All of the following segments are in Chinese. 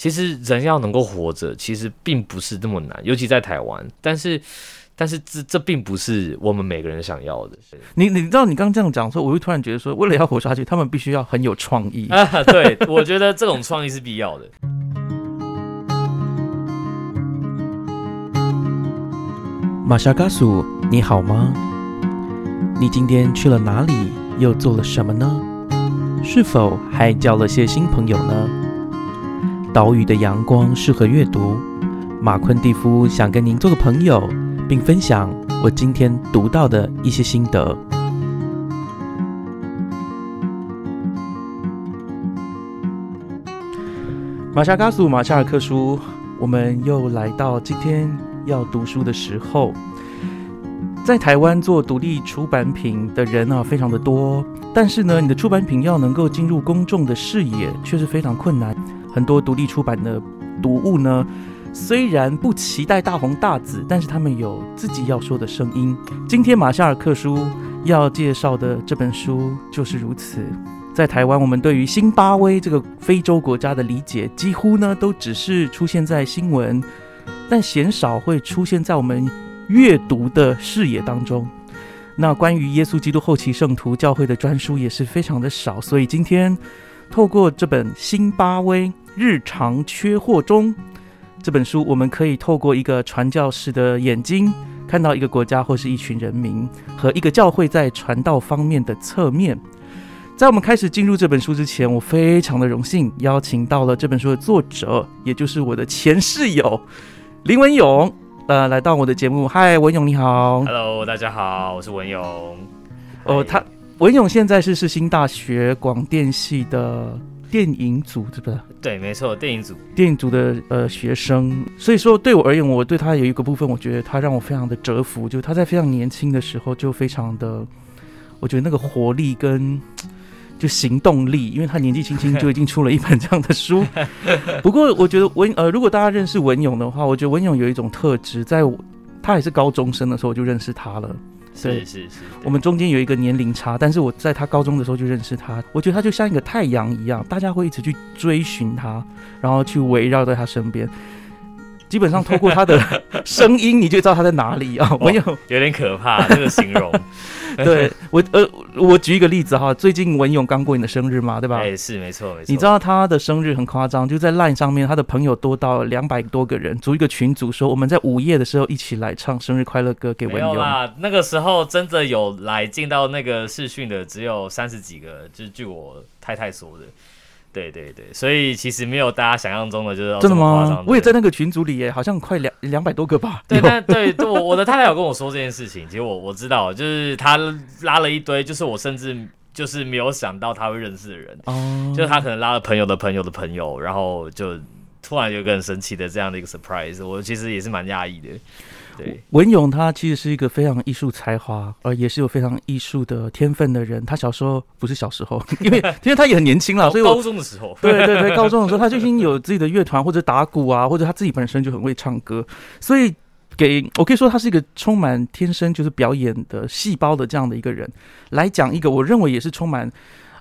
其实人要能够活着，其实并不是那么难，尤其在台湾。但是，但是这这并不是我们每个人想要的。你你知道，你刚刚这样讲的时候，我就突然觉得说，为了要活下去，他们必须要很有创意。啊，对，我觉得这种创意是必要的。马莎嘎苏，你好吗？你今天去了哪里？又做了什么呢？是否还交了些新朋友呢？岛屿的阳光适合阅读。马昆蒂夫想跟您做个朋友，并分享我今天读到的一些心得。马夏嘎苏，马夏尔克书，我们又来到今天要读书的时候。在台湾做独立出版品的人啊，非常的多。但是呢，你的出版品要能够进入公众的视野，却是非常困难。很多独立出版的读物呢，虽然不期待大红大紫，但是他们有自己要说的声音。今天马夏尔克书要介绍的这本书就是如此。在台湾，我们对于新巴威这个非洲国家的理解，几乎呢都只是出现在新闻，但鲜少会出现在我们阅读的视野当中。那关于耶稣基督后期圣徒教会的专书也是非常的少，所以今天透过这本《新巴威日常缺货中》这本书，我们可以透过一个传教士的眼睛，看到一个国家或是一群人民和一个教会在传道方面的侧面。在我们开始进入这本书之前，我非常的荣幸邀请到了这本书的作者，也就是我的前室友林文勇。呃，来到我的节目，嗨，文勇你好，Hello，大家好，我是文勇。哦，他文勇现在是世新大学广电系的电影组，对不对？对，没错，电影组，电影组的呃学生。所以说，对我而言，我对他有一个部分，我觉得他让我非常的折服，就他在非常年轻的时候就非常的，我觉得那个活力跟。就行动力，因为他年纪轻轻就已经出了一本这样的书。不过，我觉得文呃，如果大家认识文勇的话，我觉得文勇有一种特质，在他还是高中生的时候我就认识他了。是是是，我们中间有一个年龄差，但是我在他高中的时候就认识他。我觉得他就像一个太阳一样，大家会一直去追寻他，然后去围绕在他身边。基本上透过他的声音，你就知道他在哪里啊！我有有点可怕，这个形容。对我呃，我举一个例子哈，最近文勇刚过你的生日嘛，对吧？哎，是没错没错。你知道他的生日很夸张，就在 LINE 上面，他的朋友多到两百多个人，组一个群组，说我们在午夜的时候一起来唱生日快乐歌给文勇。啦，那个时候真的有来进到那个视讯的只有三十几个，就是据我太太说的。对对对，所以其实没有大家想象中的就是真的吗？我也在那个群组里耶，好像快两两百多个吧。对，但 对，我我的太太有跟我说这件事情，其实我我知道，就是他拉了一堆，就是我甚至就是没有想到他会认识的人，哦，就是他可能拉了朋友的朋友的朋友，然后就突然有个很神奇的这样的一个 surprise，我其实也是蛮讶异的。文勇他其实是一个非常艺术才华，呃，也是有非常艺术的天分的人。他小时候不是小时候，因为 因为他也很年轻了，所以高中的时候，对对对，高中的时候他就已经有自己的乐团或者打鼓啊，或者他自己本身就很会唱歌，所以给我可以说他是一个充满天生就是表演的细胞的这样的一个人来讲一个，我认为也是充满。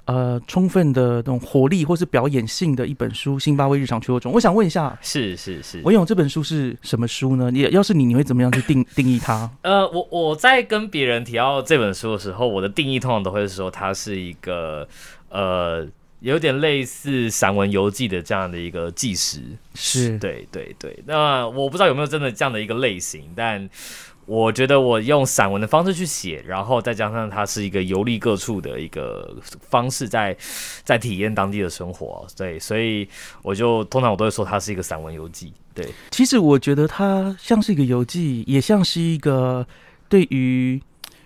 呃，充分的那种活力或是表演性的一本书《辛巴威日常缺货中》，我想问一下，是是是，文勇这本书是什么书呢？你要是你，你会怎么样去定定义它？呃，我我在跟别人提到这本书的时候，我的定义通常都会说它是一个呃，有点类似散文游记的这样的一个纪实。是对对对。那我不知道有没有真的这样的一个类型，但。我觉得我用散文的方式去写，然后再加上它是一个游历各处的一个方式，在在体验当地的生活，对，所以我就通常我都会说它是一个散文游记。对，其实我觉得它像是一个游记，也像是一个对于。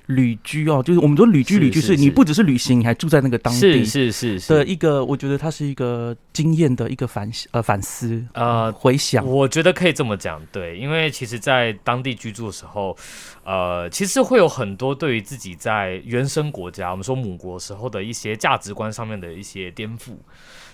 旅居哦，就是我们说旅居，旅居是你不只是旅行，你还住在那个当地，是是是的一个，我觉得它是一个经验的一个反呃反思呃回想，我觉得可以这么讲，对，因为其实，在当地居住的时候，呃，其实会有很多对于自己在原生国家，我们说母国时候的一些价值观上面的一些颠覆。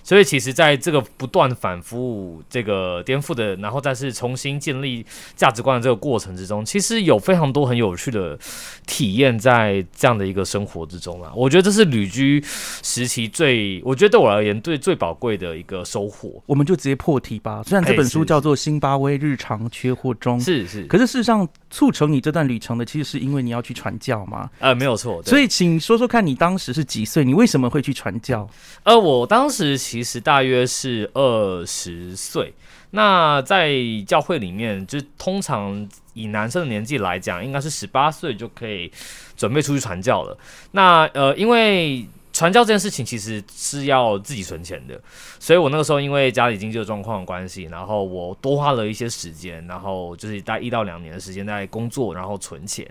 所以其实在这个不断反复这个颠覆的，然后再是重新建立价值观的这个过程之中，其实有非常多很有趣的体验在这样的一个生活之中啊。我觉得这是旅居时期最，我觉得对我而言最最宝贵的一个收获。我们就直接破题吧。虽然这本书叫做《辛巴威日常缺货中》，是是，可是事实上促成你这段旅程的，其实是因为你要去传教嘛。呃，没有错。所以，请说说看你当时是几岁？你为什么会去传教？呃，我当时其实大约是二十岁。那在教会里面，就通常以男生的年纪来讲，应该是十八岁就可以准备出去传教了。那呃，因为传教这件事情其实是要自己存钱的，所以我那个时候因为家里经济的状况的关系，然后我多花了一些时间，然后就是大概一到两年的时间在工作，然后存钱。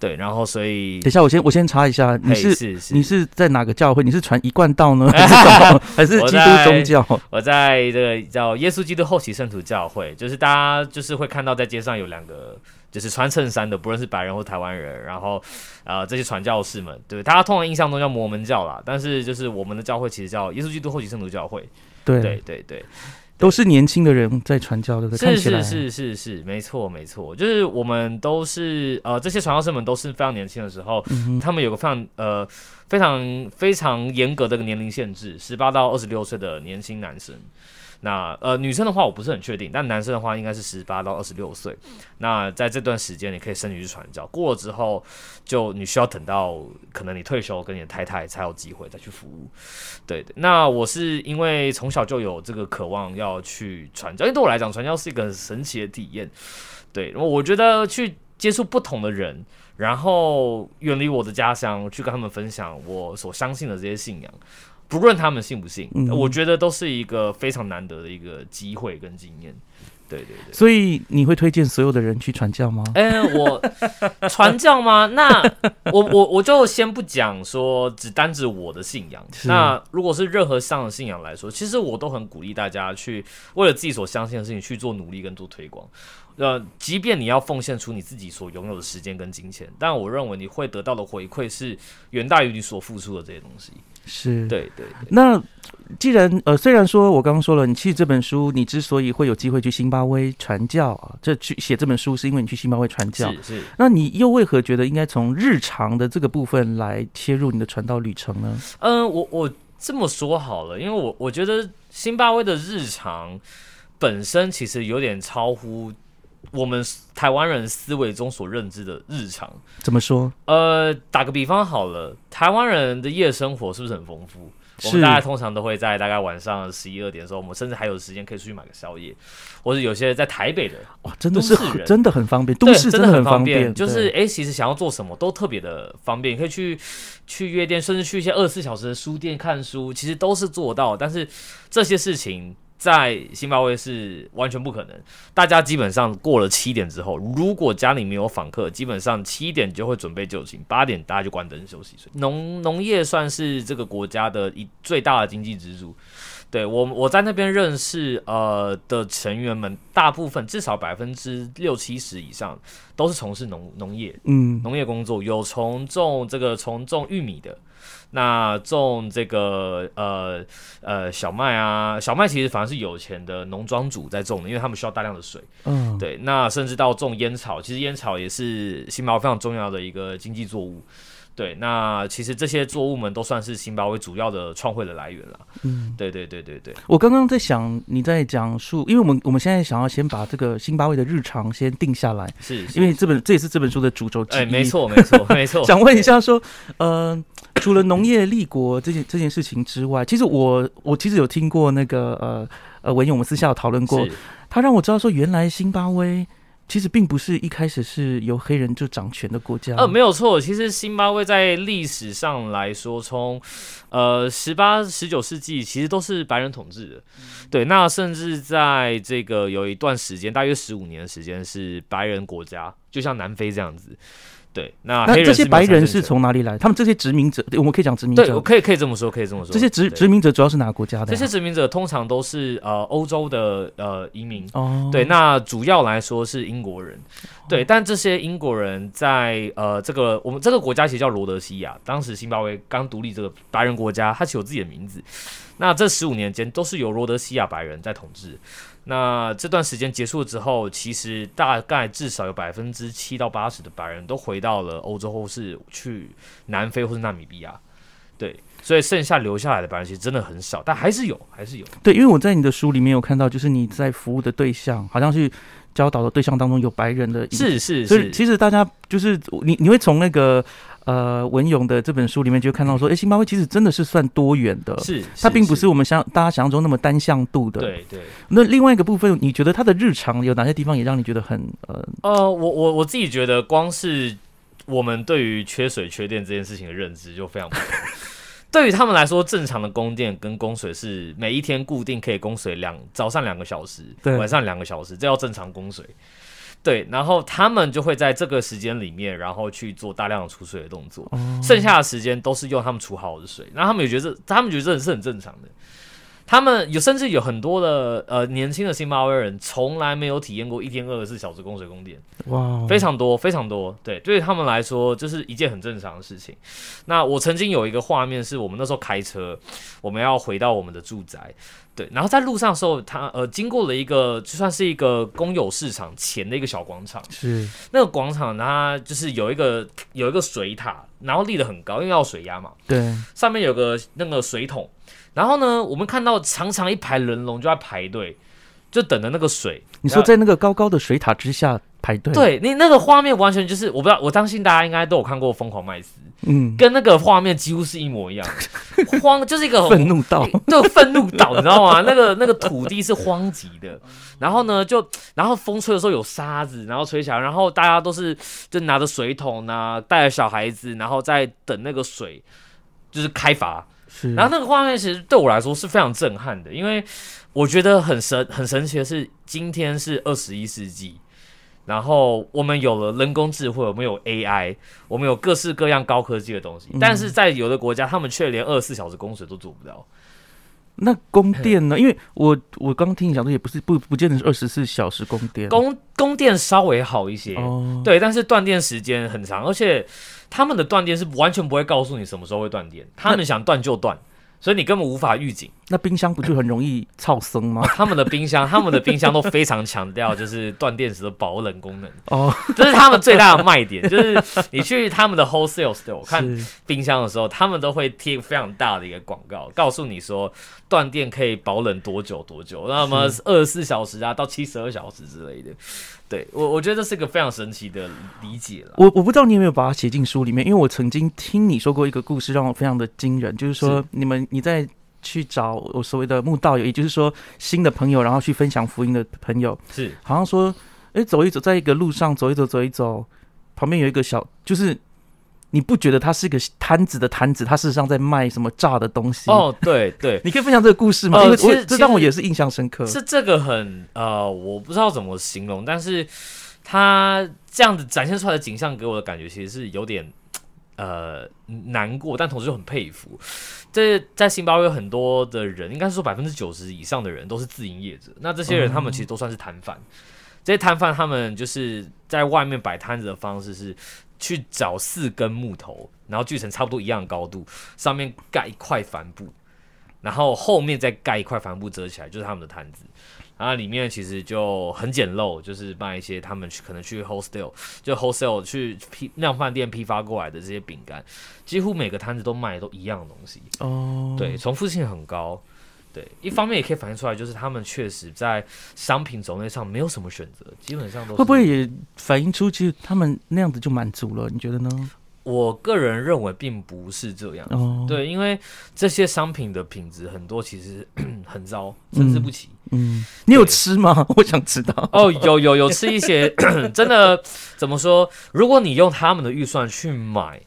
对，然后所以等一下，我先我先查一下，你是你是在哪个教会？你是传一贯道呢，还是？还是基督宗教？我在这个叫耶稣基督后期圣徒教会，就是大家就是会看到在街上有两个就是穿衬衫的，不论是白人或台湾人，然后呃这些传教士们，对，大家通常印象中叫摩门教啦，但是就是我们的教会其实叫耶稣基督后期圣徒教会，对，对对对，都是年轻的人在传教，对不对？是是是是是，没错没错，就是我们都是呃这些传教士们都是非常年轻的时候，嗯他们有个非常呃非常非常严格的年龄限制，十八到二十六岁的年轻男生。那呃女生的话我不是很确定，但男生的话应该是十八到二十六岁。那在这段时间你可以申请去传教，过了之后就你需要等到可能你退休跟你的太太才有机会再去服务。对对，那我是因为从小就有这个渴望要去传教，因为对我来讲传教是一个很神奇的体验。对，我觉得去接触不同的人，然后远离我的家乡，去跟他们分享我所相信的这些信仰，不论他们信不信，嗯我觉得都是一个非常难得的一个机会跟经验。对对对。所以你会推荐所有的人去传教吗？哎、我传教吗？那我我我就先不讲说只单指我的信仰。那如果是任何上的信仰来说，其实我都很鼓励大家去为了自己所相信的事情去做努力跟做推广。呃，即便你要奉献出你自己所拥有的时间跟金钱，但我认为你会得到的回馈是远大于你所付出的这些东西。是。对对对，那既然呃，虽然说我刚刚说了，你其实这本书你之所以会有机会去辛巴威传教啊，这去写这本书是因为你去辛巴威传教。是是。那你又为何觉得应该从日常的这个部分来切入你的传道旅程呢？嗯，我我这么说好了，因为我我觉得辛巴威的日常本身其实有点超乎我们台湾人思维中所认知的日常。怎么说？呃，打个比方好了，台湾人的夜生活是不是很丰富？我们大家通常都会在大概晚上十一二点的时候，我们甚至还有时间可以出去买个宵夜，或者有些在台北的哇，真的是真的很方便，都对，市真的很的方便，就是对诶，其实想要做什么都特别的方便，你可以去去夜店，甚至去一些二十四小时的书店看书，其实都是做到。但是这些事情在新巴威是完全不可能。大家基本上过了七点之后，如果家里没有访客，基本上七点就会准备就寝，八点大家就关灯休息。农农业算是这个国家的一最大的经济支柱。对我，我在那边认识呃的成员们，大部分至少百分之六七十以上都是从事农农业嗯，农业工作，有从种这个从种玉米的，那种这个呃呃小麦啊，小麦其实反而是有钱的农庄主在种的，因为他们需要大量的水。嗯，对，那甚至到种烟草，其实烟草也是新毛非常重要的一个经济作物。对，那其实这些作物们都算是辛巴威主要的创汇的来源了。嗯，对对对对对，我刚刚在想你在讲述，因为我们我们现在想要先把这个辛巴威的日常先定下来，是，是因为这本这也是这本书的主轴之一。哎，没。错没错没错。想问一下说，呃，除了农业立国这件这件事情之外，其实我我其实有听过那个呃呃文勇，我们私下有讨论过，他让我知道说，原来辛巴威其实并不是一开始是由黑人就掌权的国家。呃，没有错。其实辛巴威在历史上来说，从呃十八、十九世纪，其实都是白人统治的。对，那甚至在这个有一段时间，大约十五年的时间是白人国家，就像南非这样子。对，那那这些白人是从哪里来？他们这些殖民者，对我们可以讲殖民对，者我。可以可以这么说，可以这么说。这些殖殖民者主要是哪个国家的呀？这些殖民者通常都是呃欧洲的呃移民。哦，对，那主要来说是英国人，对，但这些英国人在呃这个我们这个国家其实叫罗德西亚，当时辛巴威刚独立这个白人国家，它其实有自己的名字。那这十五年间都是由罗德西亚白人在统治。那这段时间结束之后，其实大概至少有百分之七到八十的白人都回到了欧洲，或是去南非或是纳米比亚。对，所以剩下留下来的白人其实真的很少，但还是有，还是有。对，因为我在你的书里面有看到，就是你在服务的对象，好像是教导的对象当中有白人的，是是所以是，其实大家就是你你会从那个呃文勇的这本书里面就看到说，哎，星巴威其实真的是算多元的，是它并不是我们想大家想象中那么单向度的。。对对。那另外一个部分，你觉得他的日常有哪些地方也让你觉得很呃呃，我我我自己觉得，光是我们对于缺水缺电这件事情的认知就非常不同。对于他们来说，正常的供电跟供水是每一天固定可以供水两早上两个小时，对晚上两个小时，这叫正常供水。对，然后他们就会在这个时间里面，然后去做大量的储水的动作，哦剩下的时间都是用他们储好的水。然后他们也觉得，他们觉得这是很正常的。他们有甚至有很多的呃年轻的津巴威人，从来没有体验过一天二十四小时供水供电。哇，非常多，非常多。对，对于他们来说，就是一件很正常的事情。那我曾经有一个画面，是我们那时候开车，我们要回到我们的住宅，对，然后在路上的时候，他呃经过了一个就算是一个公有市场前的一个小广场，是那个广场它就是有一个有一个水塔，然后立得很高，因为要水压嘛，对，上面有个那个水桶，然后呢，我们看到长长一排人龙就在排队，就等着那个水。你说在那个高高的水塔之下排队，，对你那个画面完全就是，我不知道，我相信大家应该都有看过《疯狂麦斯》，嗯，跟那个画面几乎是一模一样，荒就是一个愤怒岛 对愤怒岛，你知道吗？那个那个土地是荒瘠的，然后呢，就然后风吹的时候有沙子，然后吹起来，然后大家都是就拿着水桶啊，带着小孩子，然后在等那个水就是开阀，是，然后那个画面其实对我来说是非常震撼的，因为我觉得很神很神奇的是，今天是二十一世纪，然后我们有了人工智慧，我们有 AI，我们有各式各样高科技的东西，嗯但是在有的国家，他们却连二十四小时供水都做不到。那供电呢？因为我我刚听你讲的，也不是不不见得是二十四小时供电，供供电稍微好一些，哦，对，但是断电时间很长，而且他们的断电是完全不会告诉你什么时候会断电，他们想断就断，所以你根本无法预警。那冰箱不就很容易超生吗？他们的冰箱，他们的冰箱都非常强调就是断电时的保冷功能，哦，这是他们最大的卖点。就是你去他们的 wholesale store 我看冰箱的时候，他们都会贴非常大的一个广告，告诉你说断电可以保冷多久多久，那么二十四小时啊到七十二小时之类的。对我，我觉得这是个非常神奇的理解了。我我不知道你有没有把它写进书里面，因为我曾经听你说过一个故事，让我非常的惊人，就是说你们你在去找我所谓的慕道友，也就是说新的朋友，然后去分享福音的朋友，是好像说，哎，走一走，在一个路上走一走，走一走，旁边有一个小，就是你不觉得它是一个摊子的摊子，它事实上在卖什么炸的东西？，哦，对对，你可以分享这个故事吗？因为呃其实这让我也是印象深刻。是这个很呃，我不知道怎么形容，但是他这样子展现出来的景象给我的感觉其实是有点呃难过，但同时又很佩服。这在新巴威有很多的人，应该是说百分之九十以上的人都是自营业者，那这些人他们其实都算是摊贩。这些摊贩他们就是在外面摆摊子的方式是去找四根木头，然后锯成差不多一样的高度，上面盖一块帆布，然后后面再盖一块帆布遮起来，就是他们的摊子。然后里面其实就很简陋，就是卖一些他们去可能去 wholesale 就 wholesale 去批量饭店批发过来的这些饼干，几乎每个摊子都卖的都一样的东西。哦，对，重复性很高。对，一方面也可以反映出来，就是他们确实在商品种类上没有什么选择，基本上都是会不会也反映出其实他们那样子就满足了？你觉得呢？我个人认为并不是这样。哦，，对，因为这些商品的品质很多其实 很糟，参差不齐。嗯，你有吃吗？我想知道。哦，有有有吃一些，真的怎么说？如果你用他们的预算去买，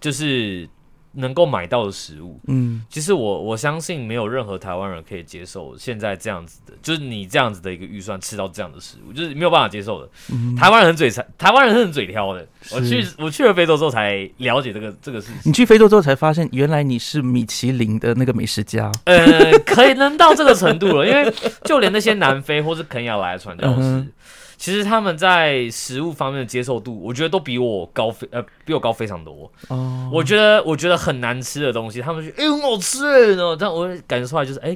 就是能够买到的食物，嗯，其实我我相信没有任何台湾人可以接受现在这样子的，就是你这样子的一个预算吃到这样的食物，就是没有办法接受的。嗯台湾人很嘴馋，台湾人是很嘴挑的。我去我去了非洲之后才了解这个这个事情。你去非洲之后才发现，原来你是米其林的那个美食家。呃，可以能到这个程度了，因为就连那些南非或是肯亚来的传教士，其实他们在食物方面的接受度，我觉得都比我高非呃比我高非常多。哦，我觉得我觉得很难吃的东西，他们觉得哎、很好吃哎，然后但我感觉出来就是哎、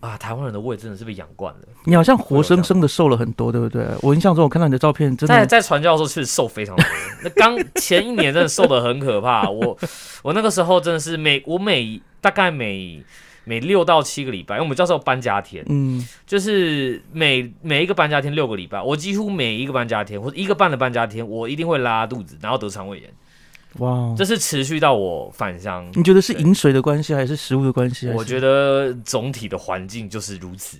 啊，台湾人的胃真的是被养惯了。你好像活生生的瘦了很多，对不对？我印象中我看到你的照片，真的在在传教的时候确实瘦非常多，那刚前一年真的瘦的很可怕。我我那个时候真的是每我每大概每每六到七个礼拜，因为我们教授搬家天，嗯，就是每每一个搬家天六个礼拜，我几乎每一个搬家天或者一个半的搬家天，我一定会拉肚子，然后得肠胃炎，哇，这是持续到我返乡。你觉得是饮水的关系还是食物的关系？我觉得总体的环境就是如此。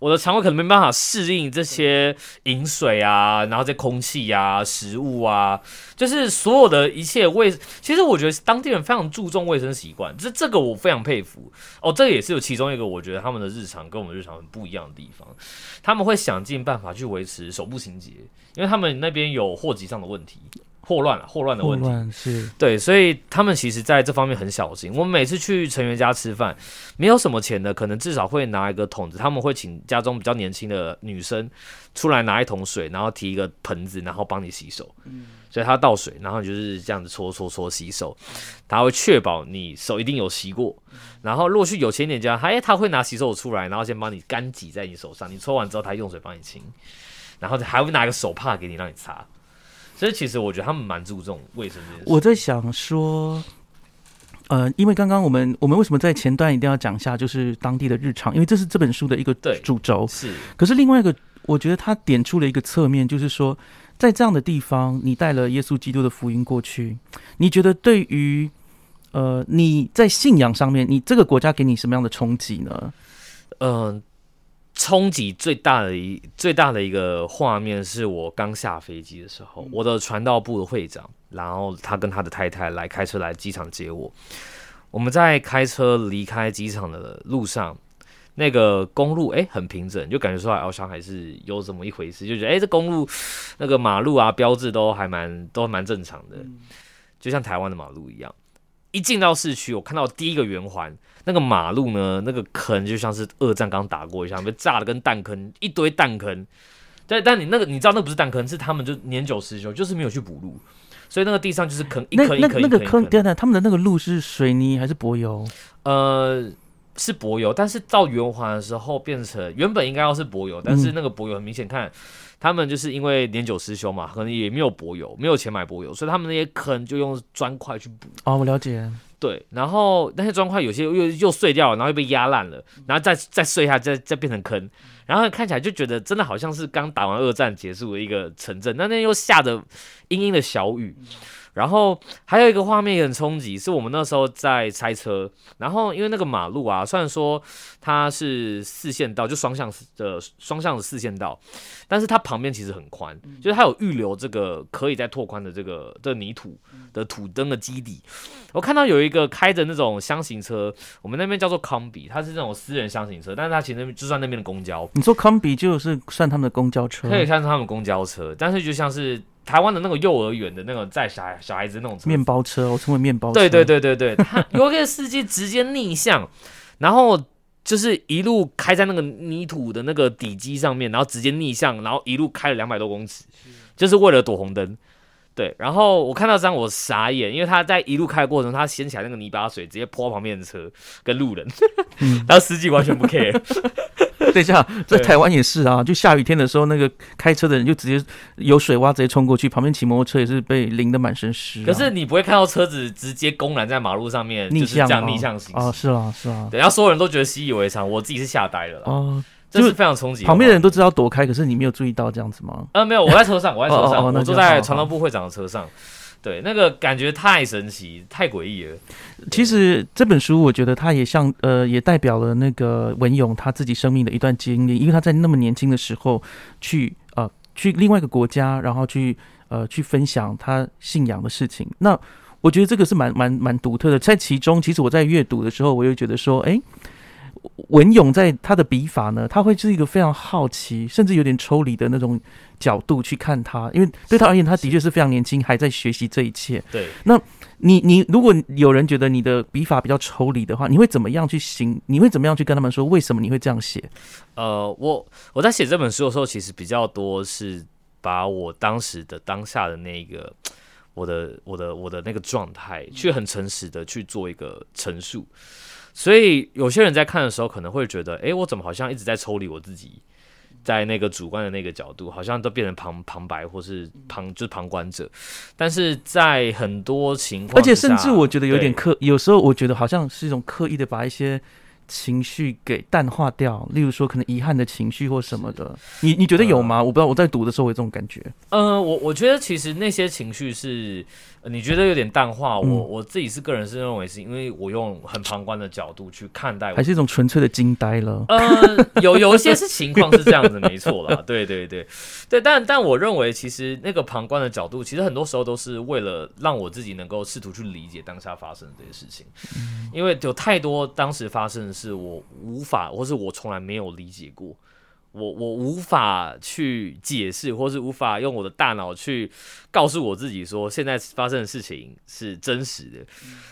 我的肠胃可能没办法适应这些饮水啊，然后这空气啊、食物啊，就是所有的一切卫。其实我觉得当地人非常注重卫生习惯，这这个我非常佩服。哦，这也是有其中一个我觉得他们的日常跟我们日常很不一样的地方。他们会想尽办法去维持手部清洁，因为他们那边有货籍上的问题。霍乱了，霍乱的问题，是对，所以他们其实在这方面很小心。我们每次去成员家吃饭，没有什么钱的，可能至少会拿一个桶子，他们会请家中比较年轻的女生出来拿一桶水，然后提一个盆子，然后帮你洗手。所以他倒水，然后就是这样子搓搓搓洗手，他会确保你手一定有洗过。然后如果去有钱一点家，他哎他会拿洗手出来，然后先帮你干挤在你手上，你搓完之后他用水帮你清，然后还会拿一个手帕给你让你擦。所以其实我觉得他们蛮注重卫生这件事。我在想说，呃，因为刚刚我们我们为什么在前段一定要讲一下，就是当地的日常，因为这是这本书的一个对主轴。是可是另外一个，我觉得他点出了一个侧面，就是说，在这样的地方，你带了耶稣基督的福音过去，你觉得对于呃你在信仰上面，你这个国家给你什么样的冲击呢？嗯，冲击最大的一最大的一个画面是我刚下飞机的时候，我的传道部的会长，然后他跟他的太太来开车来机场接我。我们在开车离开机场的路上，那个公路哎、很平整，就感觉出来翱翔还是有这么一回事，就觉得哎、这公路那个马路啊标志都还蛮都蛮正常的，就像台湾的马路一样。一进到市区，我看到第一个圆环，那个马路呢，那个坑就像是二战刚打过一样，被炸的跟弹坑，一堆弹坑。但但你那个你知道那不是弹坑，是他们就年久失修，就是没有去补路，所以那个地上就是坑一那那坑一坑一那个坑，坑一坑。等等，他们的那个路是水泥还是柏油？呃，是柏油，但是到圆环的时候变成原本应该要是柏油，但是嗯那个柏油很明显看，他们就是因为年久失修嘛，可能也没有柏油，没有钱买柏油，所以他们那些坑就用砖块去补。哦，我了解。对，然后那些砖块有些又又碎掉了，然后又被压烂了，然后再再碎下，再再变成坑，然后看起来就觉得真的好像是刚打完二战结束的一个城镇，那那又下着阴阴的小雨，然后还有一个画面也很冲击，是我们那时候在拆车，然后因为那个马路啊，虽然说它是四线道，就双向的双向的四线道，但是它旁边其实很宽，就是它有预留这个可以再拓宽的这个这个泥土的土灯的基底。我看到有一个开着那种箱型车，我们那边叫做康比，它是那种私人箱型车，但是它其实那边就算那边的公交，你说康比就是算他们的公交车，可以算是他们公交车，但是就像是台湾的那个幼儿园的那个载小孩小孩子那种面包车，我称为面包车。对对对对对，他 有一个司机直接逆向，然后就是一路开在那个泥土的那个底基上面，然后直接逆向，然后一路开了两百多公尺，就是为了躲红灯。对，然后我看到这张我傻眼，因为他在一路开的过程中，他掀起来那个泥巴水，直接泼旁边的车跟路人，嗯 然后司机完全不 care。等一下，在台湾也是啊，就下雨天的时候，那个开车的人就直接有水洼直接冲过去，旁边骑摩托车也是被淋得满身湿啊、可是你不会看到车子直接公然在马路上面逆就是这样向哦逆向行哦，驶，是啊是啊，对，然后所有人都觉得习以为常，我自己是吓呆了啦，哦，这是非常冲击旁边的人都知道躲开，可是你没有注意到这样子吗？呃，没有，我在车上，我在车上，哦哦哦我坐在传道部会长的车上。对，那个感觉太神奇，太诡异了。其实这本书，我觉得它也像呃，也代表了那个文勇他自己生命的一段经历，因为他在那么年轻的时候去呃去另外一个国家，然后去呃去分享他信仰的事情。那我觉得这个是蛮蛮蛮独特的，在其中，其实我在阅读的时候，我又觉得说，诶，文勇在他的笔法呢，他会是一个非常好奇，甚至有点抽离的那种角度去看他，因为对他而言，他的确是非常年轻，还在学习这一切。对，那你你如果有人觉得你的笔法比较抽离的话，你会怎么样去行？你会怎么样去跟他们说为什么你会这样写？呃，我我在写这本书的时候，其实比较多是把我当时的当下的那个我的我的我的那个状态，去很诚实的去做一个陈述。所以有些人在看的时候，可能会觉得，诶，我怎么好像一直在抽离我自己？在那个主观的那个角度，好像都变成旁旁白或是旁就是旁观者，但是在很多情况，而且甚至我觉得有点刻，有时候我觉得好像是一种刻意的把一些情绪给淡化掉，例如说可能遗憾的情绪或什么的。你你觉得有吗？我不知道，我在读的时候有这种感觉。呃，我我觉得其实那些情绪是、呃你觉得有点淡化，嗯我我自己是个人是认为是因为我用很旁观的角度去看待还是一种纯粹的惊呆了。呃，有有一些是情况是这样子，没错啦，对对对对，但但我认为其实那个旁观的角度，其实很多时候都是为了让我自己能够试图去理解当下发生的这些事情，因为有太多当时发生的事，我无法或是我从来没有理解过。我我无法去解释，或是无法用我的大脑去告诉我自己说现在发生的事情是真实的，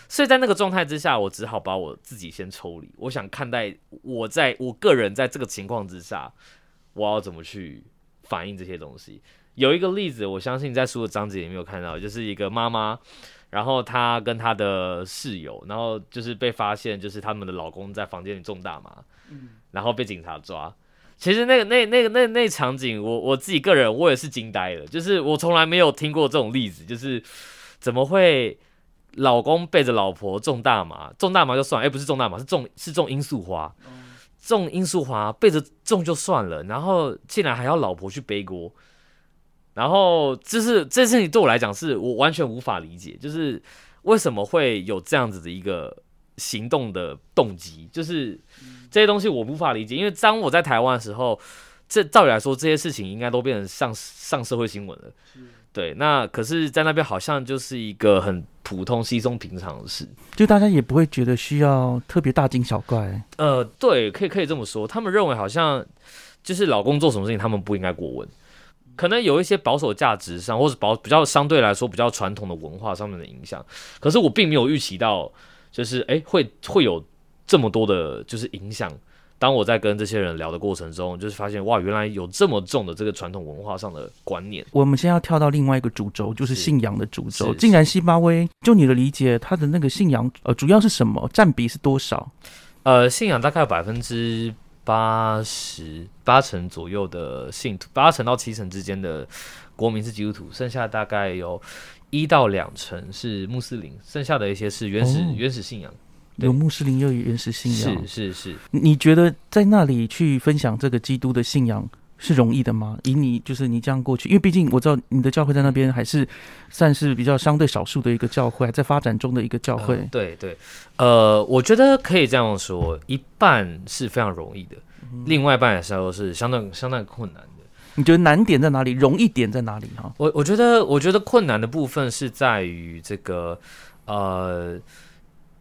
所以在那个状态之下，我只好把我自己先抽离。我想看待我在我个人在这个情况之下，我要怎么去反映这些东西。有一个例子，我相信在书的章节里面有看到，就是一个妈妈，然后她跟她的室友，然后就是被发现，就是他们的老公在房间里种大麻，然后被警察抓。其实那个那那个那那场景，我我自己个人我也是惊呆了，就是我从来没有听过这种例子，就是怎么会老公背着老婆种大麻，种大麻就算，哎、不是种大麻，是种是种罂粟花，种罂粟花背着种就算了，然后竟然还要老婆去背锅，然后就是这事情对我来讲是我完全无法理解，就是为什么会有这样子的一个行动的动机，就是这些东西我无法理解，因为当我在台湾的时候，这照理来说这些事情应该都变成上上社会新闻了。对，那可是，在那边好像就是一个很普通、稀松平常的事。就大家也不会觉得需要特别大惊小怪。呃，对，可以可以这么说。他们认为好像就是老公做什么事情，他们不应该过问。可能有一些保守价值上，或者保比较相对来说比较传统的文化上面的影响。可是我并没有预期到，就是诶会会有这么多的，就是影响。当我在跟这些人聊的过程中，就是发现哇，原来有这么重的这个传统文化上的观念。我们现在要跳到另外一个主轴，就是是信仰的主轴。竟然西巴威，就你的理解，他的那个信仰呃主要是什么？占比是多少？呃，信仰大概有百分之八十八成左右的信徒，八成到七成之间的国民是基督徒，剩下大概有一到两成是穆斯林，剩下的一些是原始、哦原始信仰。对有穆斯林，又有原始信仰。是是是，你你觉得在那里去分享这个基督的信仰是容易的吗？以你就是你这样过去，因为毕竟我知道你的教会在那边还是算是比较相对少数的一个教会，还在发展中的一个教会。呃对对，呃，我觉得可以这样说，一半是非常容易的，另外一半的时候是相当相当困难的。你觉得难点在哪里？容易点在哪里？哈，我我觉得，我觉得困难的部分是在于这个，呃，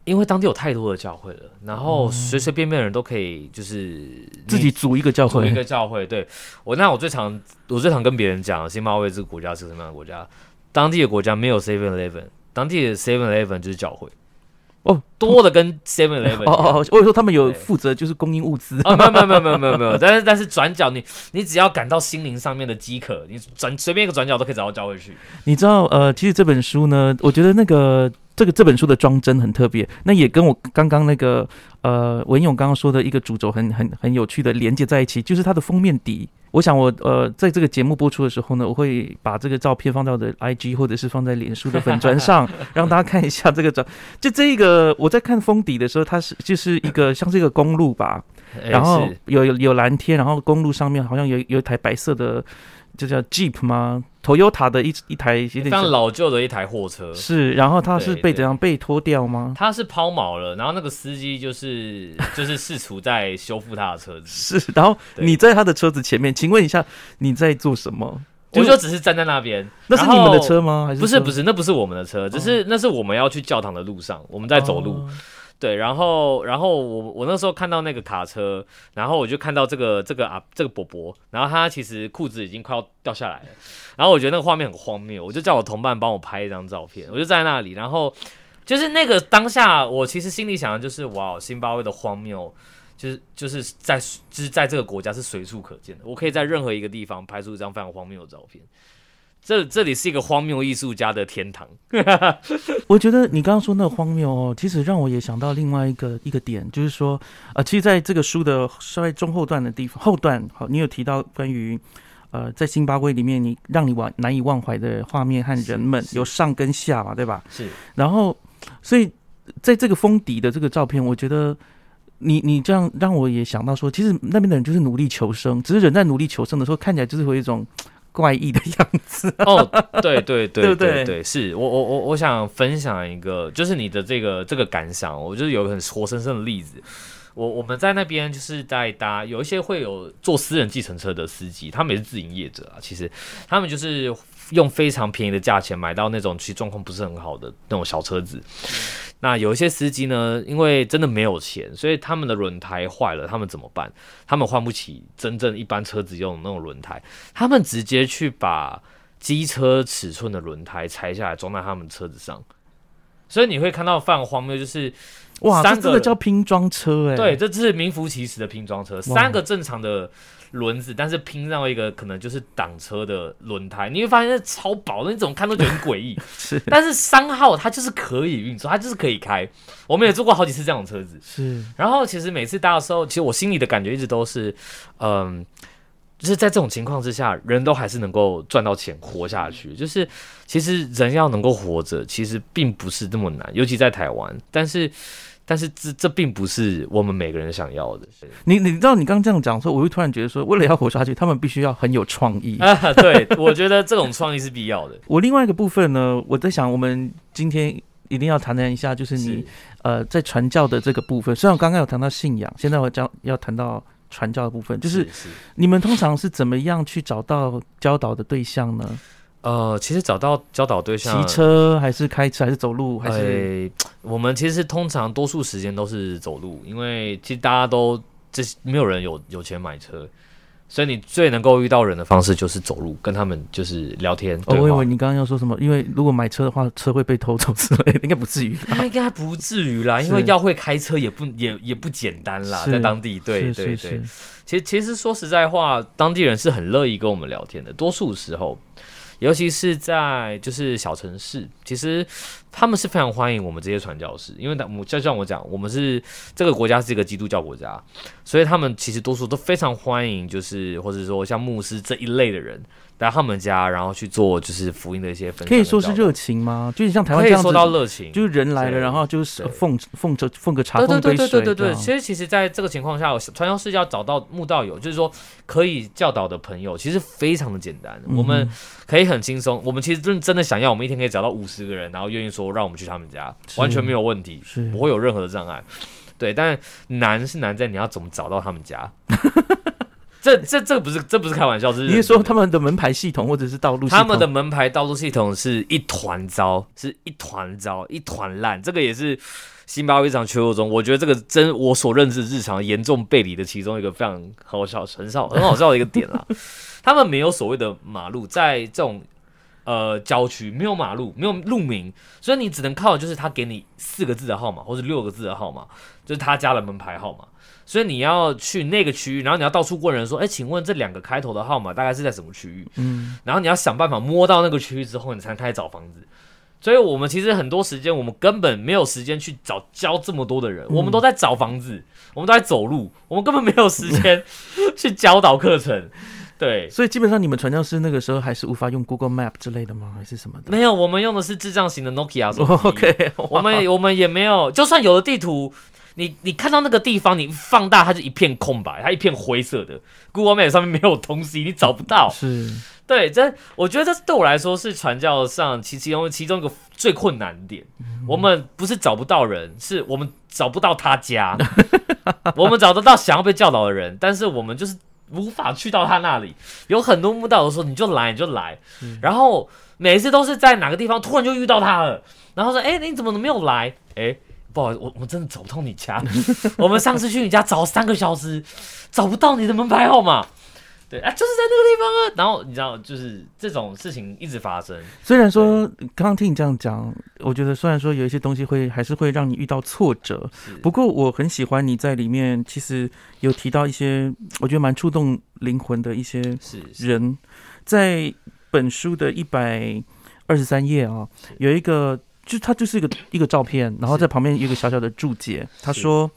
因为当地有太多的教会了，然后随随便便的人都可以就是自己组一个教会组一，个教会。对我，那我最常我最常跟别人讲，新马威这个国家是什么样的国家？当地的国家没有 Seven Eleven，当地的 Seven Eleven 就是教会。哦，多的跟 Seven Eleven 哦哦哦，我有说他们有负责就是供应物资。啊，没有没有没有没有没有没有，但是但是转角你你只要感到心灵上面的饥渴，你转随便一个转角都可以找到教会去。你知道，呃，其实这本书呢，我觉得那个这个这本书的装帧很特别，那也跟我刚刚那个呃文勇刚刚说的一个主轴很很很有趣的连接在一起，就是它的封面底。我想我呃在这个节目播出的时候呢，我会把这个照片放到我的 IG 或者是放在脸书的粉砖上，让大家看一下这个照。就这一个我在看封底的时候，它是就是一个像是一个公路吧，哎然后有有有蓝天，然后公路上面好像有有一台白色的，这叫 Jeep 吗？Toyota 的一一台有点非常像老旧的一台货车，是，然后它是被怎样被拖掉吗？它是抛锚了，然后那个司机就是就是试图在修复他的车子，是，然后你在他的车子前面，请问一下你在做什么？我就只是站在那边。那是你们的车吗？还是是不是不是，那不是我们的车，只是那是我们要去教堂的路上，我们在走路。哦对，然后然后我我那时候看到那个卡车，然后我就看到这个这个啊这个伯伯，然后他其实裤子已经快要掉下来了，然后我觉得那个画面很荒谬，我就叫我同伴帮我拍一张照片，我就在那里，然后就是那个当下，我其实心里想的就是，哇，辛巴威的荒谬，就是就是在就是在这个国家是随处可见的。我可以在任何一个地方拍出一张非常荒谬的照片。这这里是一个荒谬艺术家的天堂。我觉得你刚刚说那个荒谬哦，其实让我也想到另外一个一个点，就是说，呃，其实在这个书的稍微中后段的地方，后段好，你有提到关于。呃，在津巴威里面，你让你忘难以忘怀的画面和人们有上跟下嘛，对吧？是。然后，所以在这个封底的这个照片，我觉得你你这样让我也想到说，其实那边的人就是努力求生，只是人在努力求生的时候，看起来就是有一种怪异的样子。哦，对对对 对对，是我我我我想分享一个，就是你的这个这个感想，我就是有个很活生生的例子。我我们在那边就是在搭，有一些会有坐私人计程车的司机，他们也是自营业者啊。其实他们就是用非常便宜的价钱买到那种其实状况不是很好的那种小车子。那有一些司机呢，因为真的没有钱，所以他们的轮胎坏了，他们怎么办？他们换不起真正一般车子用的那种轮胎，他们直接去把机车尺寸的轮胎拆下来装在他们车子上。所以你会看到非常荒谬，就是。哇，这真的叫拼装车哎！对，这是名副其实的拼装车，三个正常的轮子，但是拼上一个可能就是挡车的轮胎，你会发现超薄的，你怎么看都觉得很诡异。是，但是三号它就是可以运作，它就是可以开。我们也坐过好几次这种车子。是，然后其实每次搭的时候，其实我心里的感觉一直都是，嗯，就是在这种情况之下，人都还是能够赚到钱活下去。就是其实人要能够活着，其实并不是那么难，尤其在台湾，但是。但是这这并不是我们每个人想要的。你你知道，你刚刚这样讲说，我会突然觉得说，为了要活下去，他们必须要很有创意 啊。对，我觉得这种创意是必要的。我另外一个部分呢，我在想，我们今天一定要谈谈一下，就是你呃在传教的这个部分。虽然我刚刚有谈到信仰，现在我将要谈到传教的部分，就是你们通常是怎么样去找到教导的对象呢？呃，其实找到教导对象，骑车还是开车还是走路？还是我们其实通常多数时间都是走路，因为其实大家都这没有人有有钱买车，所以你最能够遇到人的方式就是走路，跟他们就是聊天。哦，我以为你刚刚要说什么？因为如果买车的话，车会被偷走之类，应该不至于。应 该不至于啦，因为要会开车也不 也也不简单啦，在当地。对对对，其实其实说实在话，当地人是很乐意跟我们聊天的，多数时候。尤其是在就是小城市，其实他们是非常欢迎我们这些传教士，因为我就像我讲，我们是这个国家是一个基督教国家，所以他们其实多数都非常欢迎，就是或者说像牧师这一类的人。来他们家，然后去做就是福音的一些分享，可以说是热情吗？就是像台湾这样子，到热情，就是人来了，然后就是奉奉着奉个茶，奉杯水。对对对对对。其实其实在这个情况下，传教士要找到慕道友，就是说可以教导的朋友，其实非常的简单。我们可以很轻松。我们其实真真的想要，我们一天可以找到五十个人，然后愿意说让我们去他们家，完全没有问题，不会有任何的障碍。对，但难是难在你要怎么找到他们家。这这这不是这不是开玩笑，是你是说他们的门牌系统或者是道路系统？他们的门牌道路系统是一团糟，是一团糟，一团烂。这个也是新巴威场缺口中，我觉得这个真我所认知日常严重背离的其中一个非常好笑、很少很好笑的一个点啦。他们没有所谓的马路，在这种呃郊区没有马路，没有路名，所以你只能靠就是他给你四个字的号码或者六个字的号码，就是他家的门牌号码。所以你要去那个区域，然后你要到处问人说：“哎，请问这两个开头的号码大概是在什么区域？”嗯，然后你要想办法摸到那个区域之后，你才能开始找房子。所以我们其实很多时间，我们根本没有时间去找教这么多的人，我们都在找房子，我们都在走路，我们根本没有时间去教导课程。对，所以基本上你们传教士那个时候还是无法用 Google Map 之类的吗？还是什么的？没有，我们用的是智障型的 Nokia。OK，我们我们也没有，就算有了地图。你你看到那个地方，你放大它就一片空白，它一片灰色的。Google Map 上面没有东西，你找不到。是，对，这我觉得这对我来说是传教上其其中其中一个最困难点。我们不是找不到人，是我们找不到他家。我们找得到想要被教导的人，但是我们就是无法去到他那里。有很多墓道的说你就来你就来，然后每一次都是在哪个地方突然就遇到他了，然后说哎你怎么没有来？哎。不好意思，我我真的找不到你家。我们上次去你家找三个小时，找不到你的门牌号码。对啊，就是在那个地方啊。然后你知道，就是这种事情一直发生。虽然说刚刚听你这样讲，我觉得虽然说有一些东西会还是会让你遇到挫折，不过我很喜欢你在里面其实有提到一些我觉得蛮触动灵魂的一些人，在本书的一百二十三页啊，有一个就它就是一个一个照片，然后在旁边有一个小小的注解，他说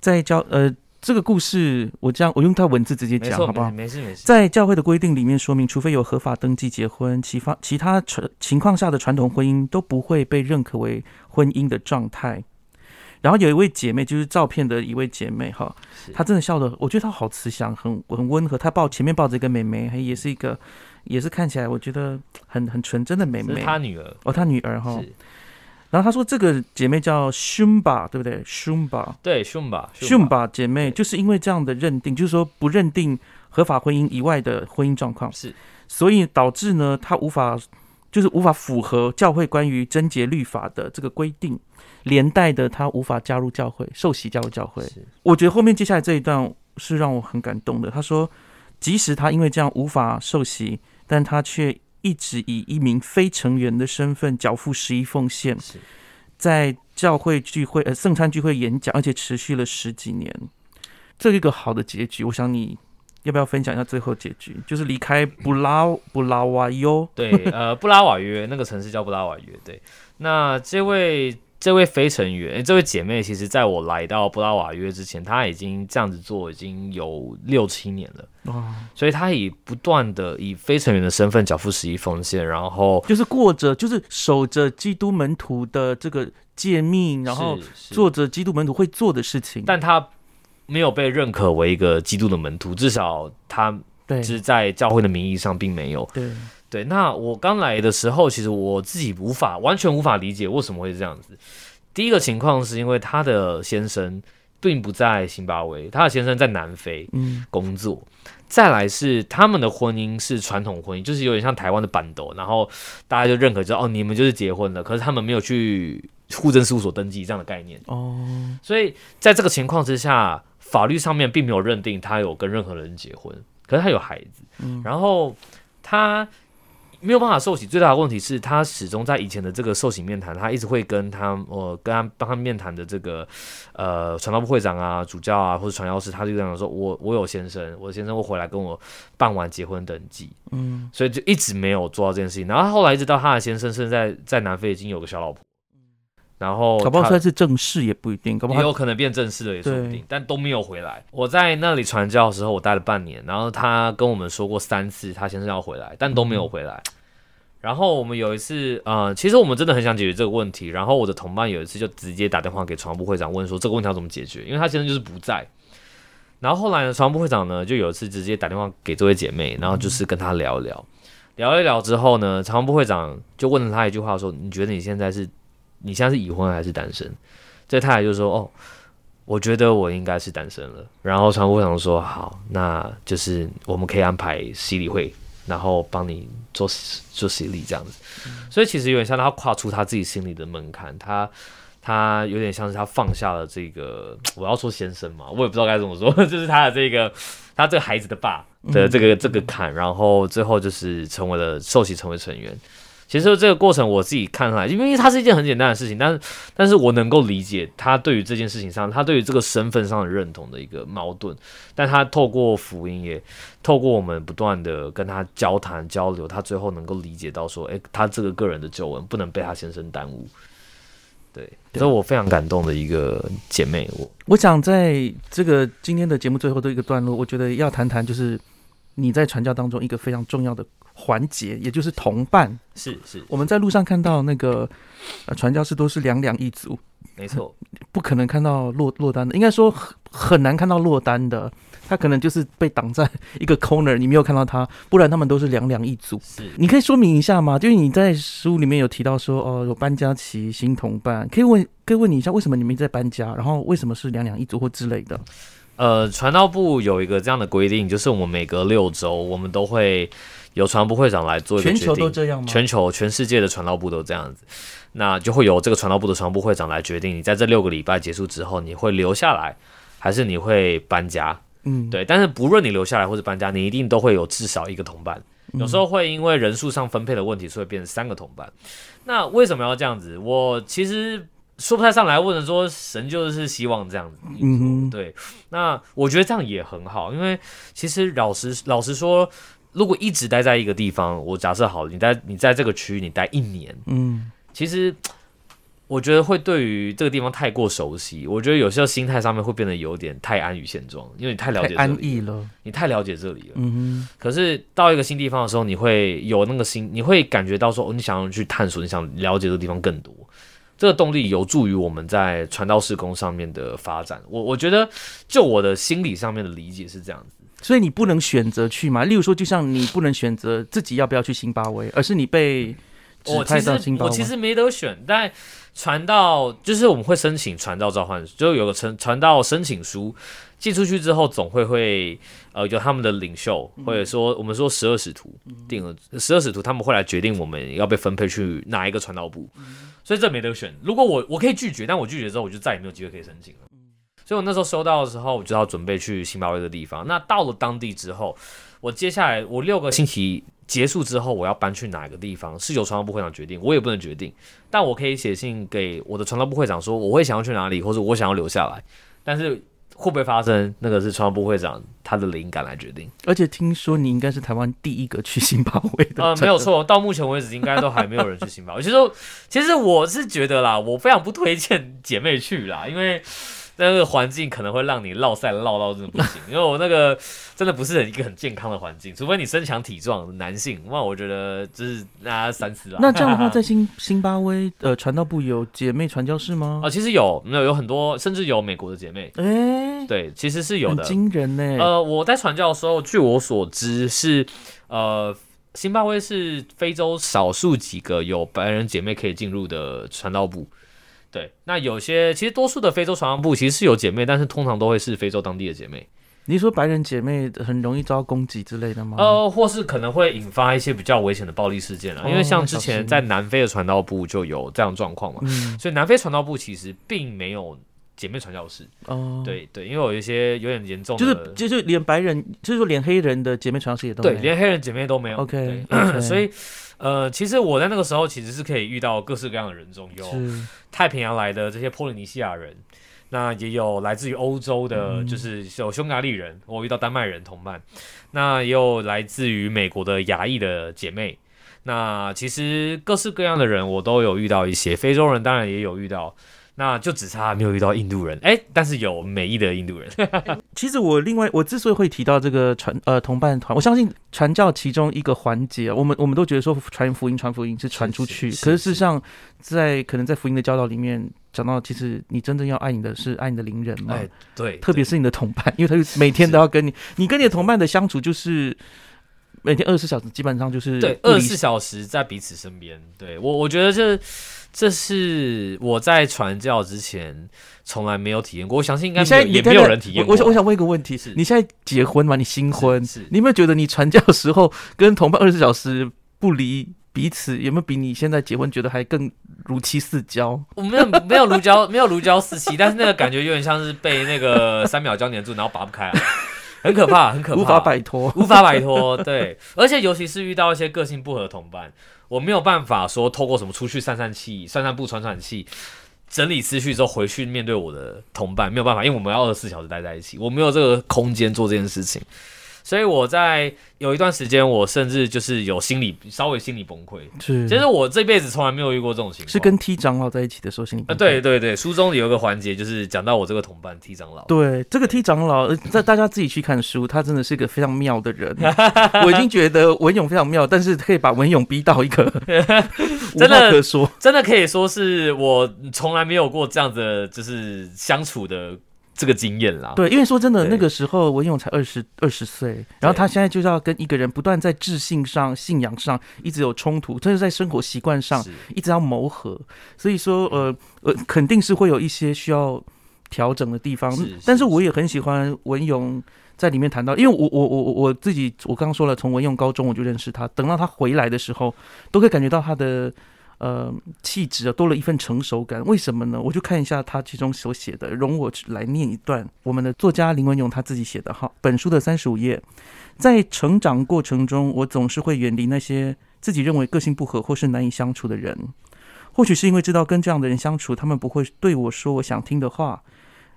在教呃。这个故事，我这样我用他文字直接讲，好不好？没事没事。在教会的规定里面说明，除非有合法登记结婚，其方其他传情况下的传统婚姻都不会被认可为婚姻的状态。然后有一位姐妹，就是照片的一位姐妹，哈，她真的笑的，我觉得她好慈祥，很很温和。她抱前面抱着一个妹妹，还也是一个，也是看起来我觉得很很纯真的妹妹。她女儿哦，她女儿哈。然后他说：“这个姐妹叫 Shumba，对不对？Shumba，对，Shumba，Shumba 姐妹就是因为这样的认定，就是说不认定合法婚姻以外的婚姻状况，是，所以导致呢，她无法，就是无法符合教会关于贞洁律法的这个规定，连带的她无法加入教会，受洗加入教会。我觉得后面接下来这一段是让我很感动的。他说，即使他因为这样无法受洗，但他却。”一直以一名非成员的身份缴付十一奉献，在教会聚会、呃圣餐聚会演讲，而且持续了十几年。这一个好的结局，我想你要不要分享一下最后结局？就是离开布拉布拉瓦约，对，呃，布拉瓦约那个城市叫布拉瓦约。对，那这位。这位非成员，这位姐妹，其实在我来到布拉瓦约之前，她已经这样子做已经有六七年了。哦，所以她以不断的以非成员的身份缴付十一奉献，然后就是过着就是守着基督门徒的这个诫命，然后做着基督门徒会做的事情。但她没有被认可为一个基督的门徒，至少她是在教会的名义上并没有。对。对，那我刚来的时候，其实我自己无法完全无法理解为什么会这样子。第一个情况是因为他的先生并不在辛巴威，他的先生在南非工作。再来是他们的婚姻是传统婚姻，就是有点像台湾的板斗，然后大家就认可，就哦你们就是结婚了，可是他们没有去户政事务所登记这样的概念。哦，所以在这个情况之下，法律上面并没有认定他有跟任何人结婚，可是他有孩子，然后他。没有办法受洗，最大的问题是他始终在以前的这个受洗面谈，他一直会跟他，我跟他帮他面谈的这个，呃，传道部会长啊、主教啊或者传教士，他就这样说：我我有先生，我的先生会回来跟我办完结婚登记，嗯，所以就一直没有做到这件事情。然后后来一直到他的先生现在在南非已经有个小老婆。然后搞不好算是正式也不一定，搞不好也有可能变正式了也说不定，但都没有回来。我在那里传教的时候，我待了半年，然后他跟我们说过三次他先生要回来，但都没有回来。然后我们有一次，呃，其实我们真的很想解决这个问题。然后我的同伴有一次就直接打电话给传部会长问说这个问题要怎么解决，因为他先生就是不在。然后后来呢，传部会长呢就有一次直接打电话给这位姐妹，然后就是跟她聊一聊，聊一聊之后呢，传部会长就问了她一句话说：“你觉得你现在是？”你现在是已婚还是单身？这太太就说：“哦，我觉得我应该是单身了。”然后传播长说：“好，那就是我们可以安排洗礼会，然后帮你做做洗礼这样子。”所以其实有点像他跨出他自己心里的门槛，他他有点像是他放下了这个我要说先生嘛，我也不知道该怎么说，就是他的这个他这个孩子的爸的这个这个坎，然后最后就是成为了受洗成为成员。其实这个过程我自己看来，因为它是一件很简单的事情，但是，但是我能够理解他对于这件事情上，他对于这个身份上的认同的一个矛盾。但他透过福音，也透过我们不断的跟他交谈交流，他最后能够理解到说，诶，他这个个人的旧闻不能被他先生耽误。对，这是我非常感动的一个姐妹。我我想在这个今天的节目最后的一个段落，我觉得要谈谈就是你在传教当中一个非常重要的。环节，也就是同伴，是是，我们在路上看到那个呃传教士都是两两一组，没错，不可能看到落落单的，应该说很很难看到落单的，他可能就是被挡在一个 corner，你没有看到他，不然他们都是两两一组。是，你可以说明一下吗？就是你在书里面有提到说，哦，有搬家期新同伴，可以问可以问你一下，为什么你们在搬家？然后为什么是两两一组或之类的？呃，传道部有一个这样的规定，就是我们每隔六周，我们都会。由传部会长来做一个决定，全球都这样吗？全球全世界的传道部都这样子，那就会由这个传道部的传部会长来决定，你在这六个礼拜结束之后，你会留下来，还是你会搬家？嗯，对，但是不论你留下来或者搬家，你一定都会有至少一个同伴。有时候会因为人数上分配的问题，所以变成三个同伴。那为什么要这样子？我其实说不太上来，或者说神就是希望这样子。嗯，对，那我觉得这样也很好，因为其实老实老实说，如果一直待在一个地方，我假设好，你在你在这个区域你待一年，嗯，其实我觉得会对于这个地方太过熟悉，我觉得有时候心态上面会变得有点太安于现状，因为你太了解安逸了，你太了解这里了。嗯可是到一个新地方的时候，你会有那个心，你会感觉到说，哦，你想要去探索，你想了解这个地方更多。这个动力有助于我们在传道施工上面的发展。我我觉得，就我的心理上面的理解是这样子。哼，所以你不能选择去嘛？例如说，就像你不能选择自己要不要去辛巴威，而是你被指派到辛巴威。我其实没得选，但传到就是我们会申请传到召唤，就有个传传到申请书寄出去之后，总会会呃有他们的领袖，或者说我们说十二使徒定了十二使徒，他们会来决定我们要被分配去哪一个传道部，所以这没得选。如果我我可以拒绝，但我拒绝之后，我就再也没有机会可以申请了。所以我那时候收到的时候，我就要准备去新巴威的地方。那到了当地之后，我接下来我六个星期结束之后，我要搬去哪个地方是由传道部会长决定，我也不能决定。但我可以写信给我的传道部会长说，我会想要去哪里，或者我想要留下来。但是会不会发生，那个是传道部会长他的灵感来决定。而且听说你应该是台湾第一个去新巴威的，呃，没有。错，到目前为止应该都还没有人去新巴威。其实，其实我是觉得啦，我非常不推荐姐妹去啦，因为那个环境可能会让你落赛落到真的不行。因为我那个真的不是一个很健康的环境，除非你身强体壮男性，那我觉得就是大家三思啦。那这样的话，在新新巴威呃传道部有姐妹传教士吗啊、？其实有，那有很多，甚至有美国的姐妹，哎、对，其实是有很的。惊人呢、呃，我在传教的时候，据我所知是，呃，辛巴威是非洲少数几个有白人姐妹可以进入的传道部。对，那有些其实多数的非洲传道部其实是有姐妹，但是通常都会是非洲当地的姐妹，你是说白人姐妹很容易遭到攻击之类的吗？呃，或是可能会引发一些比较危险的暴力事件啊。因为哦像之前在南非的传道部就有这样的状况嘛，嗯，所以南非传道部其实并没有姐妹传教士。哦，，对对，因为有一些有点严重的，就是就是连白人，就是说连黑人的姐妹传教士也都对，没有连黑人姐妹都没有。OK，OK 所以呃，其实我在那个时候其实是可以遇到各式各样的人中，有太平洋来的这些波利尼西亚人，那也有来自于欧洲的，嗯就是有匈牙利人，我遇到丹麦人同伴，那也有来自于美国的亚裔的姐妹。那其实各式各样的人我都有遇到一些，非洲人当然也有遇到，那就只差没有遇到印度人，哎，但是有美裔的印度人。其实我另外我之所以会提到这个传呃同伴团，我相信传教其中一个环节，我们我们都觉得说传福音传福音是传出去，是是可是事实上在可能在福音的教导里面讲到，其实你真正要爱你的是爱你的邻人嘛，哎，对，特别是你的同伴，因为他就每天都要跟你，你跟你的同伴的相处就是每天二十四小时，基本上就是对，二十四小时在彼此身边。对我，我觉得这这是我在传教之前从来没有体验过，我相信应该现在也没有人体验过。我我想我想问一个问题是你现在结婚吗？你新婚，你有没有觉得你传教的时候跟同伴二十四小时不离彼此，有没有比你现在结婚觉得还更如漆似胶？我没有 没有如胶没有如胶似漆，但是那个感觉有点像是被那个三秒胶粘住，然后拔不开啊，很可怕，很可怕，无法摆脱。无法摆脱。对，而且尤其是遇到一些个性不合的同伴，我没有办法说透过什么出去散散气、散散步、喘喘气。整理思绪之后回去面对我的同伴没有办法，因为我们要二十四小时待在一起，我没有这个空间做这件事情，所以我在有一段时间，我甚至就是有心理稍微心理崩溃。是，其实我这辈子从来没有遇过这种情况，是跟 T 长老在一起的时候心里啊，对对对，书中有一个环节就是讲到我这个同伴 T 长老，对，这个 T 长老，呃在大家自己去看书，他真的是一个非常妙的人。我已经觉得文勇非常妙，但是可以把文勇逼到一个 无真的话可说。真的可以说是我从来没有过这样子的，就是相处的这个经验啦。对，因为说真的，那个时候文勇才二十二十岁，然后他现在就是要跟一个人不断在智性上、信仰上一直有冲突，甚至在生活习惯上一直要磨合，所以说呃呃，肯定是会有一些需要调整的地方是是。但是我也很喜欢文勇在里面谈到，因为我我我我我自己我刚刚说了，从文勇高中我就认识他，等到他回来的时候，都可以感觉到他的。呃气质啊，多了一份成熟感。为什么呢？我就看一下他其中所写的，容我来念一段我们的作家林文勇他自己写的哈，本书的三十五页，在成长过程中，我总是会远离那些自己认为个性不合或是难以相处的人。或许是因为知道跟这样的人相处，他们不会对我说我想听的话，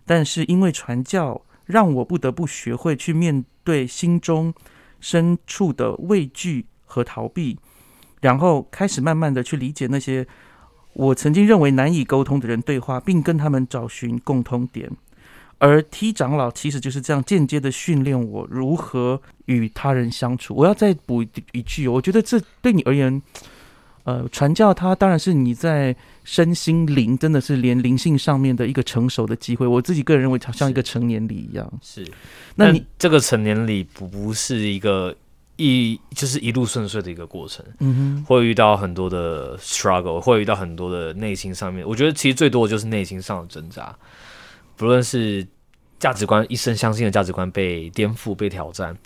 但是因为传教，让我不得不学会去面对心中深处的畏惧和逃避，然后开始慢慢的去理解那些我曾经认为难以沟通的人对话，并跟他们找寻共通点。而 T 长老其实就是这样间接的训练我如何与他人相处。我要再补一句，我觉得这对你而言。呃，传教它当然是你在身心灵，真的是连灵性上面的一个成熟的机会。我自己个人认为，它像一个成年礼一样。是，那你这个成年礼不不是一个一就是一路顺遂的一个过程，嗯哼，会遇到很多的 struggle，会遇到很多的内心上面。我觉得其实最多的就是内心上的挣扎，不论是价值观一生相信的价值观被颠覆、被挑战，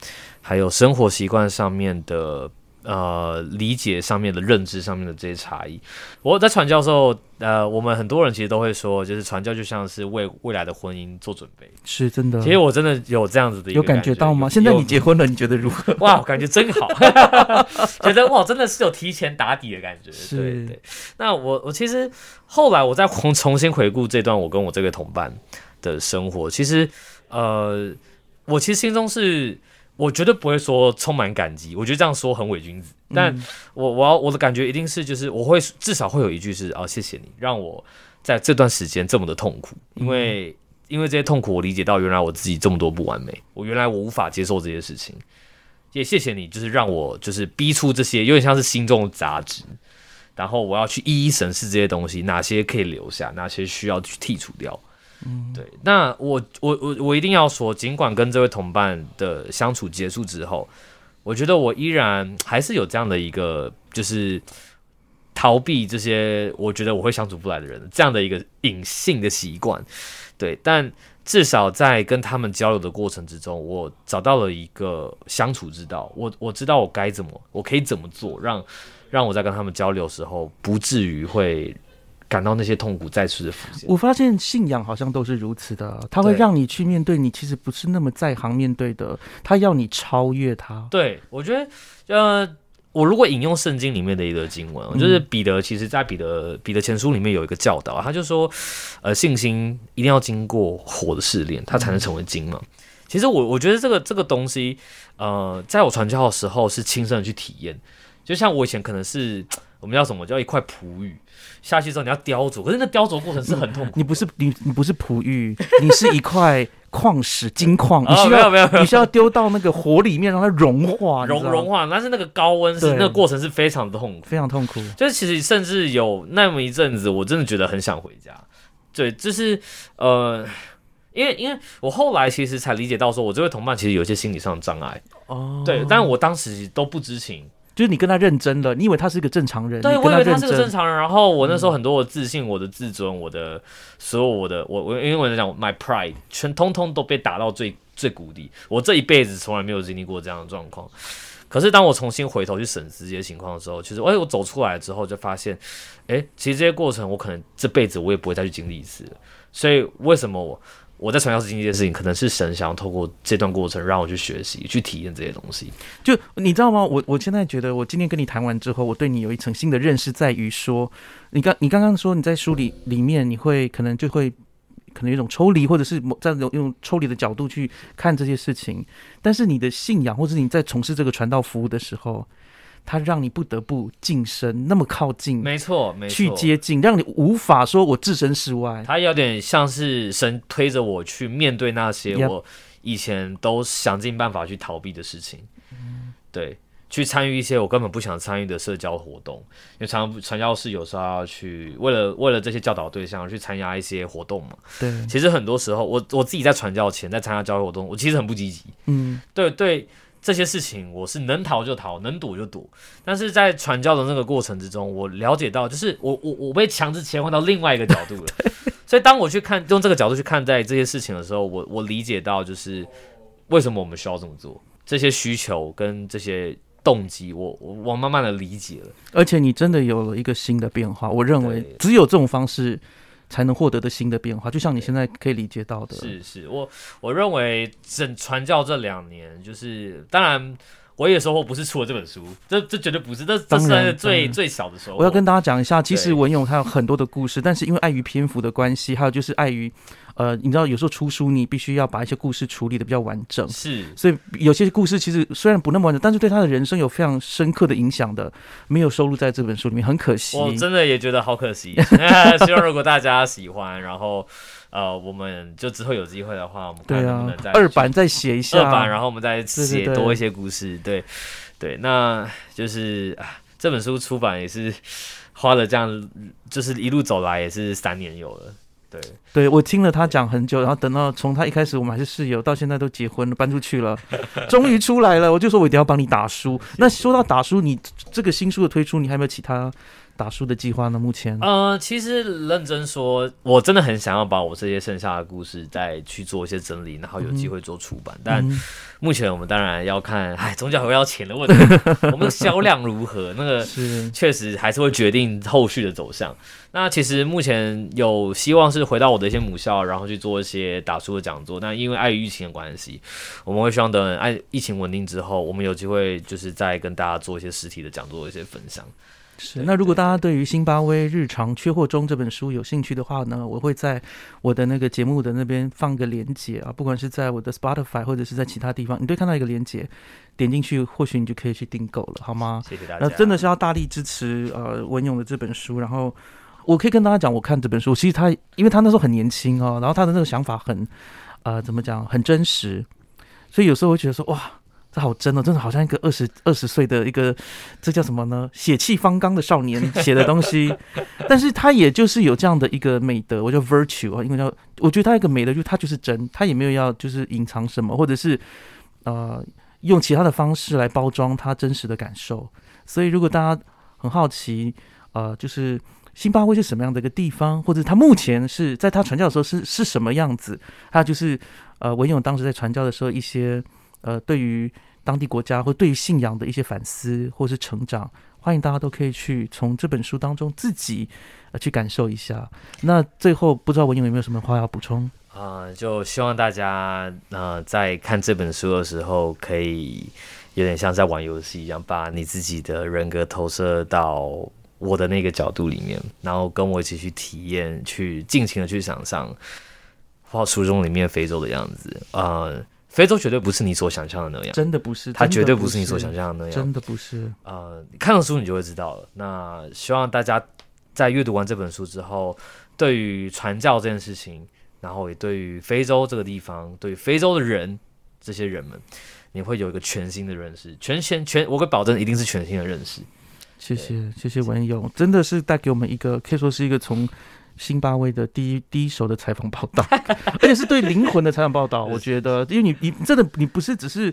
还有生活习惯上面的。呃，理解上面的认知上面的这些差异，我在传教时候，呃，我们很多人其实都会说，就是传教就像是为未来的婚姻做准备，是真的。其实我真的有这样子的，有感觉到吗？现在你结婚了，你觉得如何？哇，感觉真好，觉得哇，真的是有提前打底的感觉。对对。那我我其实后来我再重重新回顾这段我跟我这个同伴的生活，其实呃，我其实心中是。我绝对不会说充满感激，我觉得这样说很伪君子。但我我要我的感觉一定是，就是我会至少会有一句是哦，谢谢你让我在这段时间这么的痛苦，因为因为这些痛苦，我理解到原来我自己这么多不完美，我原来我无法接受这些事情。也谢谢你，就是让我就是逼出这些有点像是心中的杂质，然后我要去一一审视这些东西，哪些可以留下，哪些需要去剔除掉。嗯，对，那我我我我一定要说，尽管跟这位同伴的相处结束之后，我觉得我依然还是有这样的一个，就是逃避这些我觉得我会相处不来的人这样的一个隐性的习惯。对，但至少在跟他们交流的过程之中，我找到了一个相处之道。我我知道我该怎么，我可以怎么做，让让我在跟他们交流的时候，不至于会。感到那些痛苦再次的浮现。我发现信仰好像都是如此的，它会让你去面对你其实不是那么在行面对的，它要你超越它。对，我觉得，呃，我如果引用圣经里面的一个经文，就是彼得，其实在彼得彼得前书里面有一个教导，他就说，呃，信心一定要经过火的试炼，它才能成为金嘛。其实我我觉得这个这个东西，呃，在我传教的时候是亲身的去体验，就像我以前可能是 我们叫什么叫一块璞玉。下去之后你要雕琢，可是那雕琢过程是很痛苦。你不是你你不是璞玉，你是一块矿石金矿，你需要你需要丢到那个火里面让它融化，融融化。但是那个高温是那个过程是非常的痛苦，非常痛苦。就是其实甚至有那么一阵子，我真的觉得很想回家。对，就是呃，因为因为我后来其实才理解到，说我这位同伴其实有一些心理上的障碍。哦，对，但我当时都不知情。就是你跟他认真了，你以为他是一个正常人，对，我以为他是个正常人。然后我那时候很多的自信、我的自尊、我的所有我的我我，因为我在讲 my pride，全通通都被打到最最谷底。我这一辈子从来没有经历过这样的状况。可是当我重新回头去审视这些情况的时候，其实哎，我走出来之后就发现，哎，其实这些过程我可能这辈子我也不会再去经历一次。所以为什么我？我在传教士经历这件事情，可能是神想要透过这段过程让我去学习、去体验这些东西。就你知道吗？我我现在觉得，我今天跟你谈完之后，我对你有一层新的认识，在于说，你刚你刚刚说你在书里里面，你会可能就会可能有一种抽离，或者是在用用抽离的角度去看这些事情。但是你的信仰，或者你在从事这个传道服务的时候。他让你不得不近身，那么靠近，没错，没错，去接近，让你无法说我置身事外。他有点像是神推着我去面对那些我以前都想尽办法去逃避的事情。嗯对，去参与一些我根本不想参与的社交活动。因为传传教士有时候要去为了为了这些教导对象去参加一些活动嘛。对，其实很多时候我我自己在传教前在参加教会活动，我其实很不积极。嗯，对对。这些事情我是能逃就逃，能躲就躲。但是在传教的那个过程之中，我了解到，就是我我我被强制切换到另外一个角度了。所以当我去看用这个角度去看待这些事情的时候，我我理解到，就是为什么我们需要这么做，这些需求跟这些动机，我我我慢慢的理解了。而且你真的有了一个新的变化，我认为只有这种方式才能获得的新的变化，就像你现在可以理解到的。是是，我我认为整传教这两年，就是当然。我也收获不是出了这本书，这这绝对不是，这这是最最小的收获。我要跟大家讲一下，其实文勇他有很多的故事，但是因为碍于篇幅的关系，还有就是碍于，呃，你知道有时候出书你必须要把一些故事处理的比较完整，是所以有些故事其实虽然不那么完整，但是对他的人生有非常深刻的影响的，没有收录在这本书里面，很可惜。我真的也觉得好可惜。希望如果大家喜欢，然后呃，我们就之后有机会的话，我们看能不能再，二版再写一下，二版，然后我们再写多一些故事。对对，那就是啊，这本书出版也是花了这样，就是一路走来也是三年有了。对，对我听了他讲很久，然后等到从他一开始我们还是室友，到现在都结婚了，搬出去了，终于出来了，我就说我一定要帮你打书。那说到打书，你这个新书的推出，你还有没有其他打书的计划呢？目前，呃，其实认真说，我真的很想要把我这些剩下的故事再去做一些整理，然后有机会做出版。但嗯目前我们当然要看，哎，宗教会要钱的问题，我们的销量如何，那个是确实还是会决定后续的走向。那其实目前有希望是回到我的一些母校，然后去做一些打书的讲座。但因为碍于疫情的关系，我们会希望等爱疫情稳定之后，我们有机会就是再跟大家做一些实体的讲座一些分享。是。那如果大家对于辛巴威日常缺货中这本书有兴趣的话呢，我会在我的那个节目的那边放个连接啊，不管是在我的 Spotify 或者是在其他地方，你都会看到一个连接，点进去或许你就可以去订购了，好吗？谢谢大家。那真的是要大力支持呃文勇的这本书。然后我可以跟大家讲，我看这本书，其实他因为他那时候很年轻哦，然后他的那个想法很呃怎么讲，很真实，所以有时候会觉得说哇。这好真哦，真的好像一个二十二十岁的一个，这叫什么呢？血气方刚的少年 写的东西，但是他也就是有这样的一个美德，我叫 virtue 啊，因为叫我觉得他一个美德就是他就是真，他也没有要就是隐藏什么，或者是呃用其他的方式来包装他真实的感受。所以如果大家很好奇，呃，就是辛巴威是什么样的一个地方，或者他目前是在他传教的时候是是什么样子，还有就是呃文勇当时在传教的时候一些呃对于当地国家或对于信仰的一些反思或是成长，欢迎大家都可以去从这本书当中自己呃去感受一下。那最后不知道文勇有没有什么话要补充？啊、就希望大家呃在看这本书的时候，可以有点像在玩游戏一样，把你自己的人格投射到我的那个角度里面，然后跟我一起去体验，去尽情的去想象画书中里面非洲的样子。呃，非洲绝对不是你所想象的那样，真的不是，它绝对不是你所想象的那样。真的不是。呃，你看了书你就会知道了。那希望大家在阅读完这本书之后，对于传教这件事情，然后也对于非洲这个地方，对于非洲的人这些人们，你会有一个全新的认识，全全全，我可以保证一定是全新的认识。谢谢谢谢文勇，真的是带给我们一个可以说是一个从辛巴威的第一第一手的采访报道，而且是对灵魂的采访报道。我觉得，因为你你真的你不是只是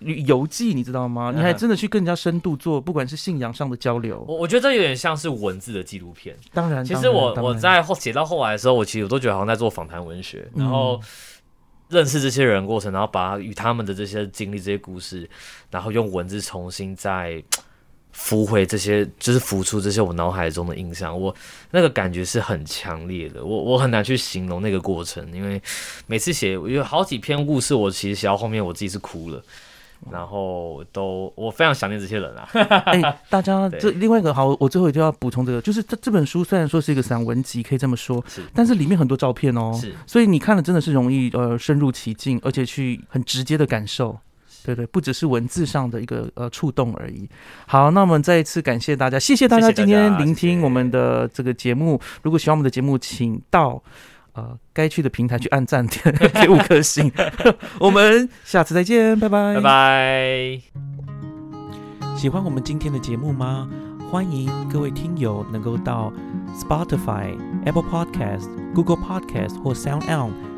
游记，你知道吗？你还真的去更加深度做，不管是信仰上的交流。我我觉得这有点像是文字的纪录片。当然，其实我我在后写到后来的时候，我其实我都觉得好像在做访谈文学，然后认识这些人过程，然后把与他们的这些经历、这些故事，然后用文字重新再浮回这些，就是浮出这些我脑海中的印象。我那个感觉是很强烈的，我我很难去形容那个过程，因为每次写有好几篇故事，我其实写到后面我自己是哭了。然后都，我非常想念这些人啊！哎、大家 这另外一个好，我最后一定要补充这个，就是这这本书虽然说是一个散文集，可以这么说，是但是里面很多照片哦，是所以你看了真的是容易呃深入其境，而且去很直接的感受。对对，不只是文字上的一个呃触动而已。好，那我们再一次感谢大家，谢谢大家今天聆听我们的这个节目。如果喜欢我们的节目，请到呃该去的平台去按赞 给五颗星。我们下次再见，拜拜，拜拜。喜欢我们今天的节目吗？欢迎各位听友能够到 Spotify、Apple Podcast、Google Podcast 或 Sound On